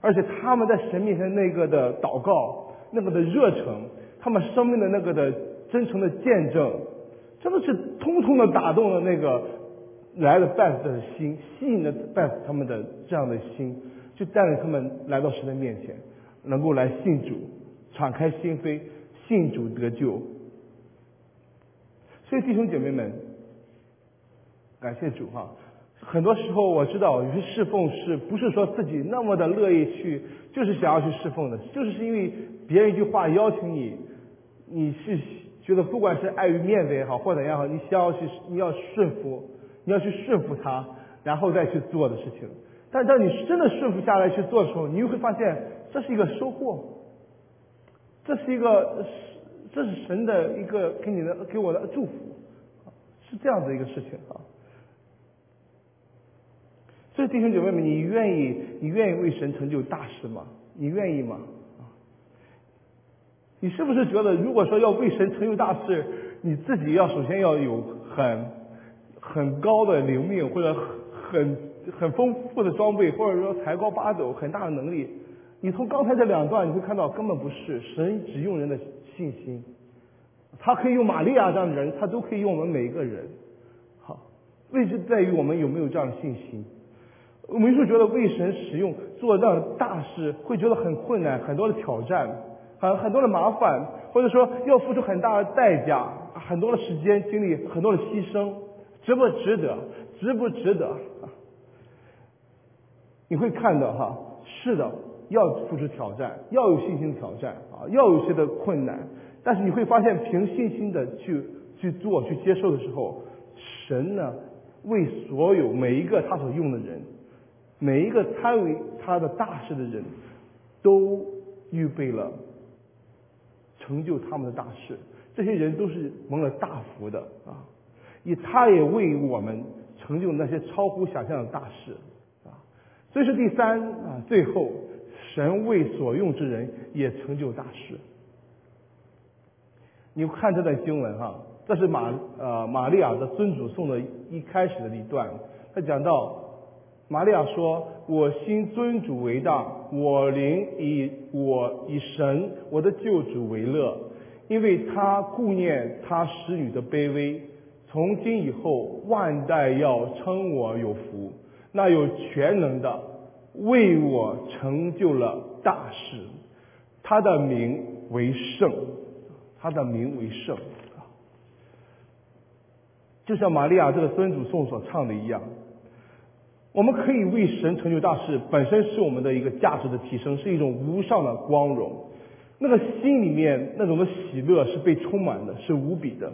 而且他们在神面前那个的祷告，那个的热诚，他们生命的那个的真诚的见证，真的是通通的打动了那个来了 best 的心，吸引了 best 他们的这样的心，就带领他们来到神的面前，能够来信主，敞开心扉，信主得救。所以弟兄姐妹们，感谢主哈！很多时候我知道有些侍奉是不是说自己那么的乐意去，就是想要去侍奉的，就是是因为别人一句话邀请你，你是觉得不管是碍于面子也好，或者怎样好，你想要去你要顺服，你要去顺服他，然后再去做的事情。但当你真的顺服下来去做的时候，你又会发现这是一个收获，这是一个。这是神的一个给你的给我的祝福，是这样的一个事情啊。所以弟兄姐妹们，你愿意你愿意为神成就大事吗？你愿意吗？你是不是觉得，如果说要为神成就大事，你自己要首先要有很很高的灵命，或者很很丰富的装备，或者说才高八斗，很大的能力？你从刚才这两段你会看到，根本不是神只用人的信心，他可以用玛利亚这样的人，他都可以用我们每一个人。好，位置在于我们有没有这样的信心。我们是觉得为神使用做这样的大事，会觉得很困难，很多的挑战，很很多的麻烦，或者说要付出很大的代价，很多的时间精力，很多的牺牲，值不值得？值不值得？你会看到哈，是的，要付出挑战，要有信心挑战啊，要有些的困难，但是你会发现，凭信心的去去做、去接受的时候，神呢，为所有每一个他所用的人。每一个参与他的大事的人，都预备了成就他们的大事。这些人都是蒙了大福的啊！以他也为我们成就那些超乎想象的大事啊！这是第三啊，最后神为所用之人也成就大事。你看这段经文哈，这是马呃玛利亚的尊主颂的一开始的一段，他讲到。玛利亚说：“我心尊主为大，我灵以我以神我的救主为乐，因为他顾念他使女的卑微。从今以后，万代要称我有福。那有全能的为我成就了大事，他的名为圣，他的名为圣。就像玛利亚这个尊主颂所唱的一样。”我们可以为神成就大事，本身是我们的一个价值的提升，是一种无上的光荣。那个心里面那种的喜乐是被充满的，是无比的。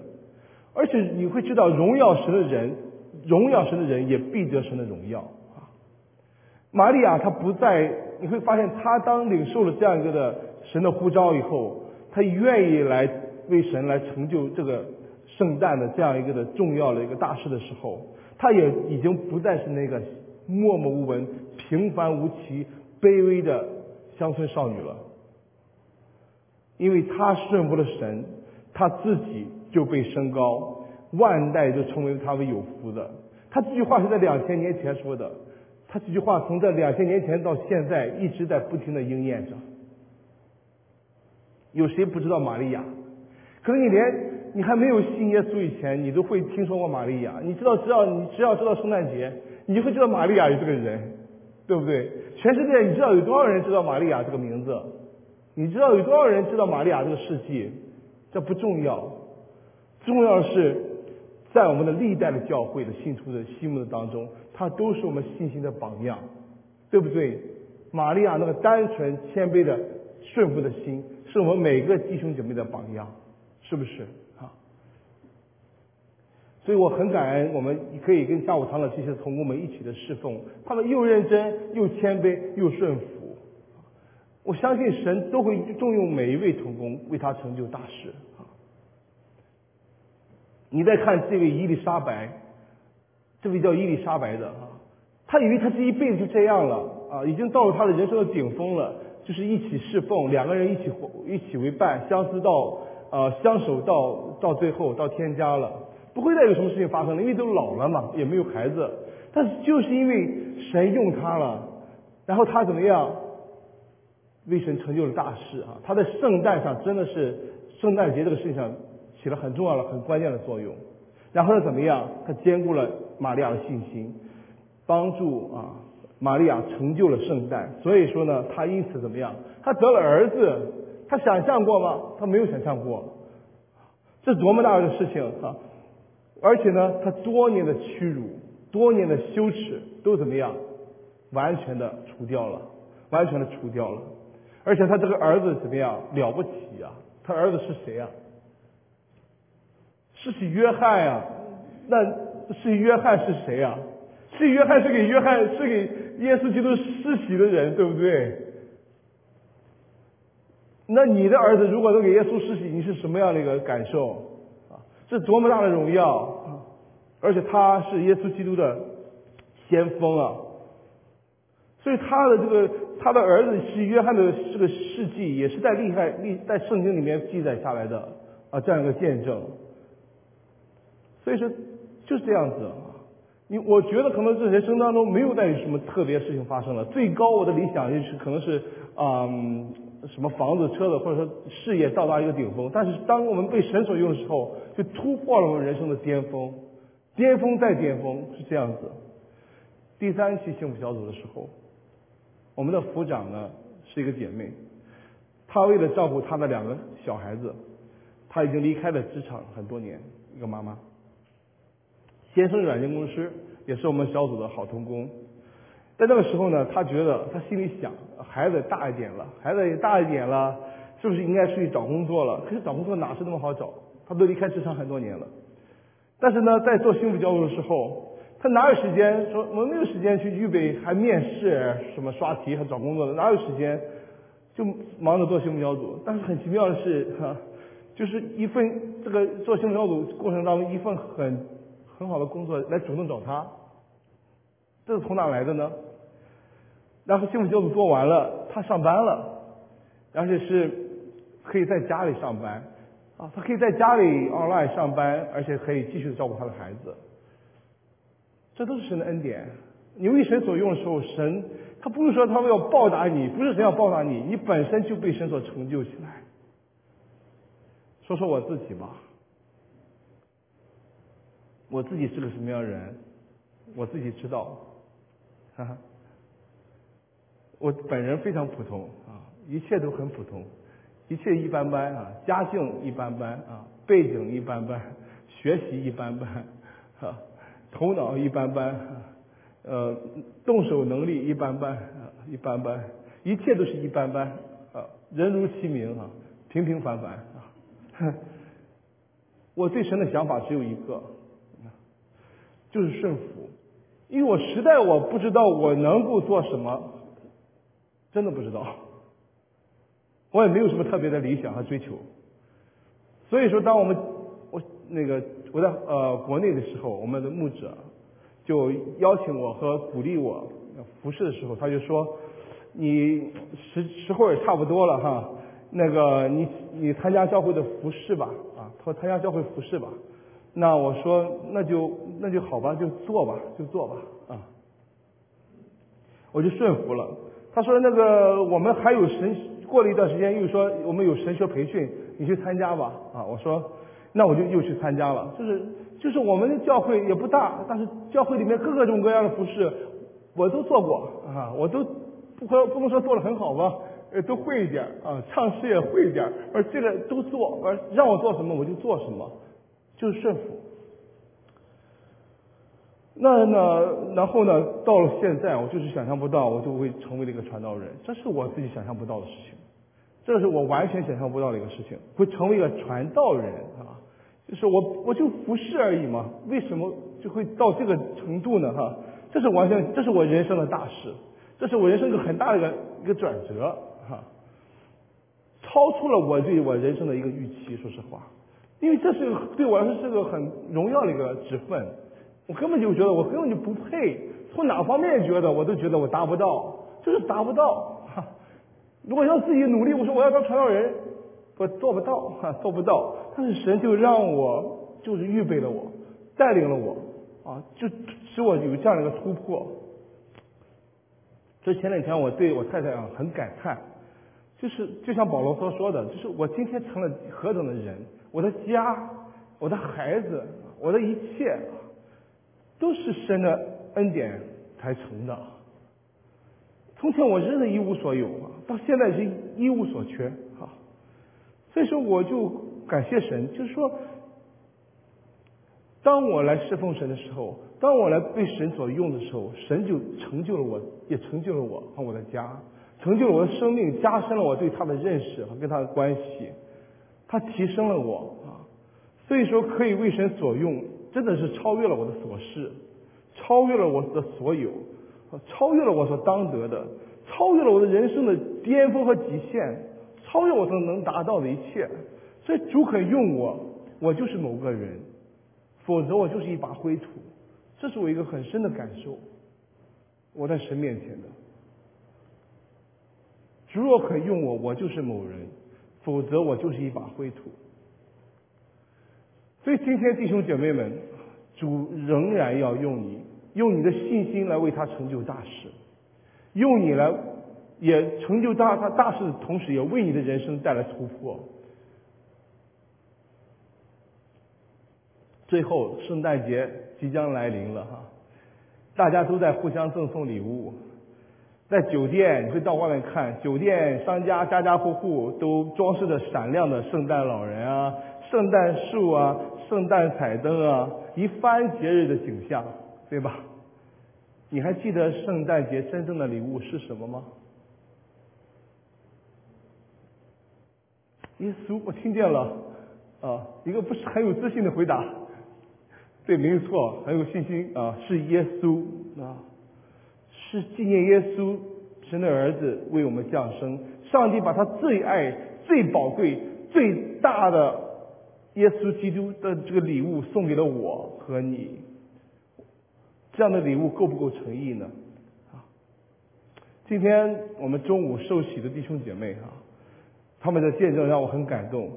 而且你会知道，荣耀神的人，荣耀神的人也必得神的荣耀啊。玛利亚她不在，你会发现她当领受了这样一个的神的呼召以后，她愿意来为神来成就这个圣诞的这样一个的重要的一个大事的时候，她也已经不再是那个。默默无闻、平凡无奇、卑微的乡村少女了，因为她顺服了神，她自己就被升高，万代就成为他为有福的。他这句话是在两千年前说的，他这句话从这两千年前到现在一直在不停的应验着。有谁不知道玛利亚？可能你连你还没有信耶稣以前，你都会听说过玛利亚。你知道，只要你只要知道圣诞节。你就会知道玛利亚有这个人，对不对？全世界你知道有多少人知道玛利亚这个名字？你知道有多少人知道玛利亚这个事迹？这不重要，重要的是在我们的历代的教会的信徒的心目当中，他都是我们信心的榜样，对不对？玛利亚那个单纯谦卑的顺服的心，是我们每个弟兄姐妹的榜样，是不是啊？所以我很感恩，我们可以跟下午堂的这些同工们一起的侍奉，他们又认真又谦卑又顺服。我相信神都会重用每一位同工，为他成就大事。你再看这位伊丽莎白，这位叫伊丽莎白的啊，他以为他这一辈子就这样了啊，已经到了他的人生的顶峰了，就是一起侍奉，两个人一起一起为伴，相思到呃相守到到最后到天家了。不会再有什么事情发生了，因为都老了嘛，也没有孩子。但是就是因为神用他了，然后他怎么样，为神成就了大事啊！他在圣诞上真的是圣诞节这个事情上起了很重要的、很关键的作用。然后呢，怎么样？他兼顾了玛利亚的信心，帮助啊玛利亚成就了圣诞。所以说呢，他因此怎么样？他得了儿子，他想象过吗？他没有想象过，这多么大的事情啊！而且呢，他多年的屈辱、多年的羞耻都怎么样？完全的除掉了，完全的除掉了。而且他这个儿子怎么样？了不起呀！他儿子是谁呀？是许约翰呀？那是约翰是谁呀？是约翰是给约翰是给耶稣基督施洗的人，对不对？那你的儿子如果能给耶稣施洗，你是什么样的一个感受？是多么大的荣耀，而且他是耶稣基督的先锋啊！所以他的这个他的儿子是约翰的这个事迹，也是在厉害历在圣经里面记载下来的啊这样一个见证。所以说就是这样子。你我觉得可能这人生当中没有再有什么特别事情发生了。最高我的理想就是可能是啊什么房子车子或者说事业到达一个顶峰。但是当我们被神所用的时候，就突破了我们人生的巅峰，巅峰再巅峰是这样子。第三期幸福小组的时候。我们的副长呢是一个姐妹，她为了照顾她的两个小孩子，她已经离开了职场很多年。一个妈妈，先生软件公司也是我们小组的好同工。在那个时候呢，他觉得他心里想，孩子大一点了，孩子也大一点了，是不是应该出去找工作了？可是找工作哪是那么好找？他都离开职场很多年了。但是呢，在做幸福交流的时候。他哪有时间说？我没有时间去预备，还面试什么刷题，还找工作的，哪有时间？就忙着做幸福小组。但是很奇妙的是，哈，就是一份这个做幸福小组过程当中一份很很好的工作来主动找他，这是从哪来的呢？然后幸福小组做完了，他上班了，而且是可以在家里上班啊，他可以在家里 online 上班，而且可以继续照顾他的孩子。这都是神的恩典。你为神所用的时候，神他不是说他们要报答你，不是神要报答你，你本身就被神所成就起来。说说我自己吧，我自己是个什么样的人，我自己知道。哈哈，我本人非常普通啊，一切都很普通，一切一般般啊，家境一般般啊，背景一般般，学习一般般，啊。头脑一般般，呃，动手能力一般般啊，一般般，一切都是一般般，啊，人如其名啊，平平凡凡啊。我对神的想法只有一个，就是顺服，因为我实在我不知道我能够做什么，真的不知道，我也没有什么特别的理想和追求，所以说，当我们我那个。我在呃国内的时候，我们的牧者就邀请我和鼓励我服侍的时候，他就说：“你时时候也差不多了哈，那个你你参加教会的服侍吧，啊，他说参加教会服侍吧。”那我说那就那就好吧，就做吧，就做吧，啊，我就顺服了。他说那个我们还有神，过了一段时间又说我们有神学培训，你去参加吧，啊，我说。那我就又去参加了，就是就是我们的教会也不大，但是教会里面各种各样的服饰我都做过啊，我都不不不能说做的很好吧，呃都会一点啊，唱诗也会一点，而这个都做，而让我做什么我就做什么，就是顺服。那呢，然后呢，到了现在，我就是想象不到我就会成为了一个传道人，这是我自己想象不到的事情，这是我完全想象不到的一个事情，会成为一个传道人啊。就是我我就服侍而已嘛，为什么就会到这个程度呢？哈，这是完全这是我人生的大事，这是我人生一个很大的一个一个转折哈，超出了我对我人生的一个预期。说实话，因为这是对我来说是个很荣耀的一个职分，我根本就觉得我根本就不配，从哪方面觉得我都觉得我达不到，就是达不到哈。如果要自己努力，我说我要当传道人。我做不到，哈，做不到。但是神就让我，就是预备了我，带领了我，啊，就使我有这样的一个突破。所以前两天我对我太太啊很感叹，就是就像保罗所说的，就是我今天成了何等的人，我的家，我的孩子，我的一切，都是神的恩典才成的。从前我真的一无所有，到现在是一无所缺啊。所以说，我就感谢神，就是说，当我来侍奉神的时候，当我来被神所用的时候，神就成就了我，也成就了我和我的家，成就了我的生命，加深了我对他的认识和跟他的关系，他提升了我啊。所以说，可以为神所用，真的是超越了我的所事，超越了我的所有，超越了我所当得的，超越了我的人生的巅峰和极限。超越我所能达到的一切，所以主肯用我，我就是某个人，否则我就是一把灰土。这是我一个很深的感受，我在神面前的，主若肯用我，我就是某人；否则，我就是一把灰土。所以，今天弟兄姐妹们，主仍然要用你，用你的信心来为他成就大事，用你来也成就大他大事的同时，也为你的人生带来突破。最后，圣诞节即将来临了哈，大家都在互相赠送礼物。在酒店，你会到外面看，酒店商家家家户户都装饰着闪亮的圣诞老人啊、圣诞树啊、圣诞彩灯啊，一番节日的景象，对吧？你还记得圣诞节真正的礼物是什么吗？耶稣，我听见了，啊，一个不是很有自信的回答，对，没有错，很有信心啊，是耶稣啊。是纪念耶稣，神的儿子为我们降生。上帝把他最爱、最宝贵、最大的耶稣基督的这个礼物送给了我和你。这样的礼物够不够诚意呢？啊，今天我们中午受洗的弟兄姐妹啊，他们的见证让我很感动。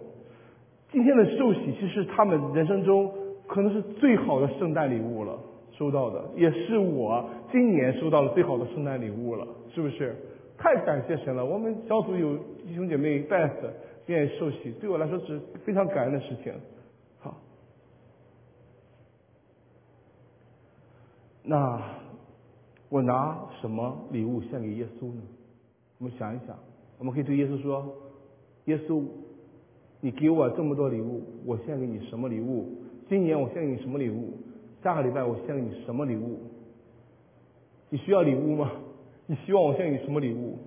今天的受洗，其实他们人生中可能是最好的圣诞礼物了。收到的也是我今年收到了最好的圣诞礼物了，是不是？太感谢神了！我们小组有弟兄姐妹带着愿意受洗，对我来说是非常感恩的事情。好，那我拿什么礼物献给耶稣呢？我们想一想，我们可以对耶稣说：“耶稣，你给我这么多礼物，我献给你什么礼物？今年我献给你什么礼物？”下个礼拜我献给你什么礼物？你需要礼物吗？你希望我献给你什么礼物？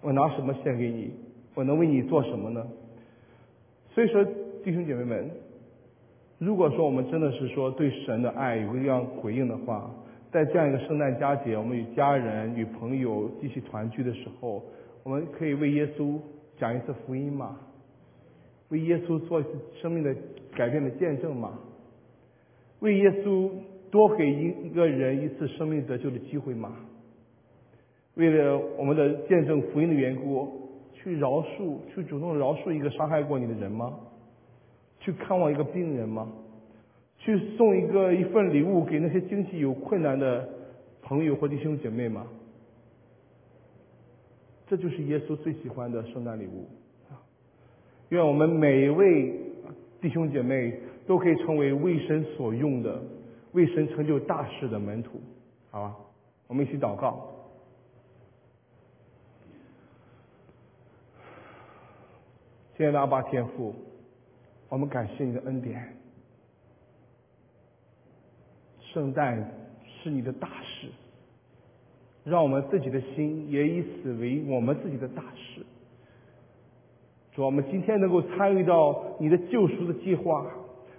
我拿什么献给你？我能为你做什么呢？所以说，弟兄姐妹们，如果说我们真的是说对神的爱有一样回应的话，在这样一个圣诞佳节，我们与家人、与朋友继续团聚的时候，我们可以为耶稣讲一次福音吗？为耶稣做生命的改变的见证吗？为耶稣多给一一个人一次生命得救的机会吗？为了我们的见证福音的缘故，去饶恕，去主动饶恕一个伤害过你的人吗？去看望一个病人吗？去送一个一份礼物给那些经济有困难的朋友或弟兄姐妹吗？这就是耶稣最喜欢的圣诞礼物。愿我们每一位弟兄姐妹都可以成为为神所用的、为神成就大事的门徒，好吧？我们一起祷告。亲爱的阿爸天父，我们感谢你的恩典。圣诞是你的大事，让我们自己的心也以此为我们自己的大事。主我们今天能够参与到你的救赎的计划，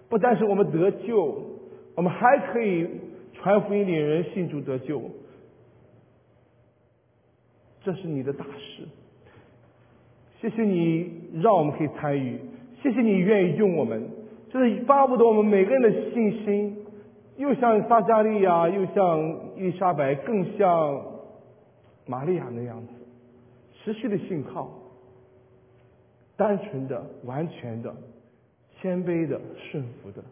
不单是我们得救，我们还可以传福音领人信主得救，这是你的大事。谢谢你让我们可以参与，谢谢你愿意用我们，这是巴不得我们每个人的信心，又像撒加利亚，又像伊丽莎白，更像玛利亚那样子，持续的信靠。单纯的、完全的、谦卑的、顺服的，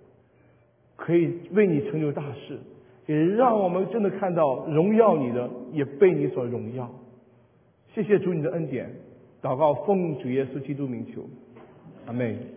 可以为你成就大事，也让我们真的看到荣耀你的，也被你所荣耀。谢谢主你的恩典，祷告奉主耶稣基督名求，阿门。